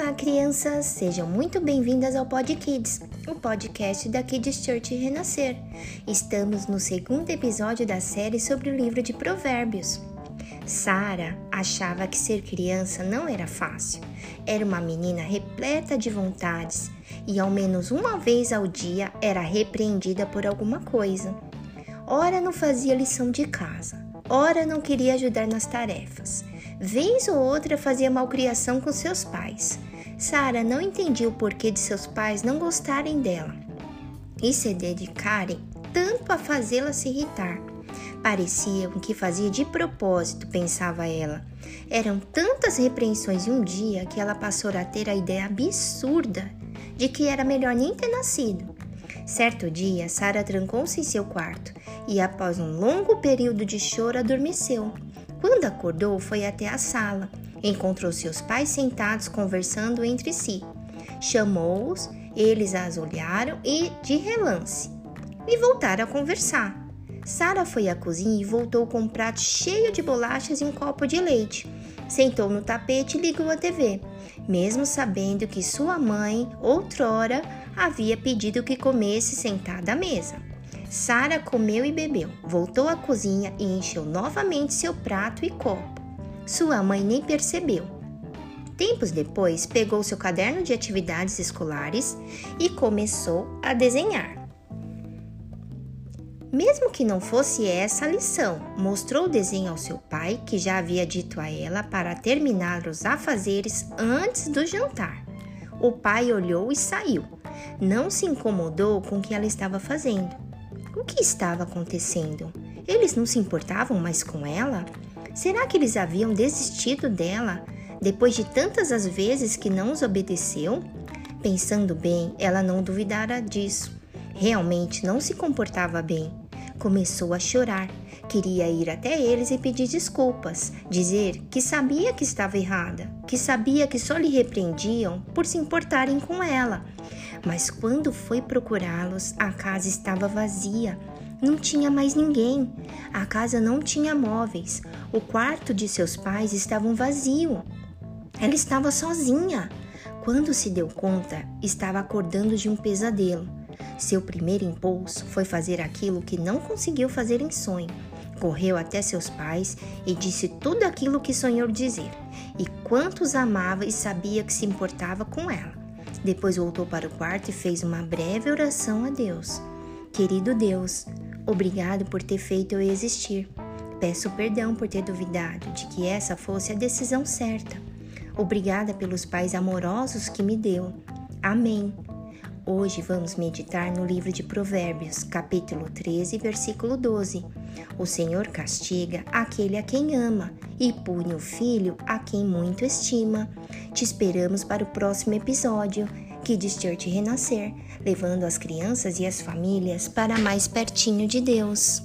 Olá, crianças! Sejam muito bem-vindas ao Pod Kids, o podcast da Kids Church Renascer. Estamos no segundo episódio da série sobre o livro de Provérbios. Sara achava que ser criança não era fácil. Era uma menina repleta de vontades e, ao menos uma vez ao dia, era repreendida por alguma coisa. Ora não fazia lição de casa, ora não queria ajudar nas tarefas. Vez ou outra fazia malcriação com seus pais. Sara não entendia o porquê de seus pais não gostarem dela e se dedicarem tanto a fazê-la se irritar. Pareciam que fazia de propósito, pensava ela. Eram tantas repreensões em um dia que ela passou a ter a ideia absurda de que era melhor nem ter nascido. Certo dia, Sara trancou-se em seu quarto e, após um longo período de choro, adormeceu. Quando acordou, foi até a sala. Encontrou seus pais sentados conversando entre si. Chamou-os, eles as olharam e, de relance, e voltaram a conversar. Sara foi à cozinha e voltou com um prato cheio de bolachas e um copo de leite. Sentou no tapete e ligou a TV, mesmo sabendo que sua mãe, outrora, havia pedido que comesse sentada à mesa. Sara comeu e bebeu, voltou à cozinha e encheu novamente seu prato e copo. Sua mãe nem percebeu. Tempos depois, pegou seu caderno de atividades escolares e começou a desenhar. Mesmo que não fosse essa a lição, mostrou o desenho ao seu pai, que já havia dito a ela para terminar os afazeres antes do jantar. O pai olhou e saiu. Não se incomodou com o que ela estava fazendo. O que estava acontecendo? Eles não se importavam mais com ela? Será que eles haviam desistido dela depois de tantas as vezes que não os obedeceu? Pensando bem, ela não duvidara disso. Realmente não se comportava bem. Começou a chorar. Queria ir até eles e pedir desculpas, dizer que sabia que estava errada, que sabia que só lhe repreendiam por se importarem com ela mas quando foi procurá-los, a casa estava vazia. Não tinha mais ninguém. A casa não tinha móveis. O quarto de seus pais estava vazio. Ela estava sozinha. Quando se deu conta, estava acordando de um pesadelo. Seu primeiro impulso foi fazer aquilo que não conseguiu fazer em sonho. Correu até seus pais e disse tudo aquilo que sonhou dizer, e quantos amava e sabia que se importava com ela. Depois voltou para o quarto e fez uma breve oração a Deus. Querido Deus, obrigado por ter feito eu existir. Peço perdão por ter duvidado de que essa fosse a decisão certa. Obrigada pelos pais amorosos que me deu. Amém. Hoje vamos meditar no livro de Provérbios, capítulo 13, versículo 12. O Senhor castiga aquele a quem ama e pune o filho a quem muito estima. Te esperamos para o próximo episódio. Kids Church Renascer, levando as crianças e as famílias para mais pertinho de Deus.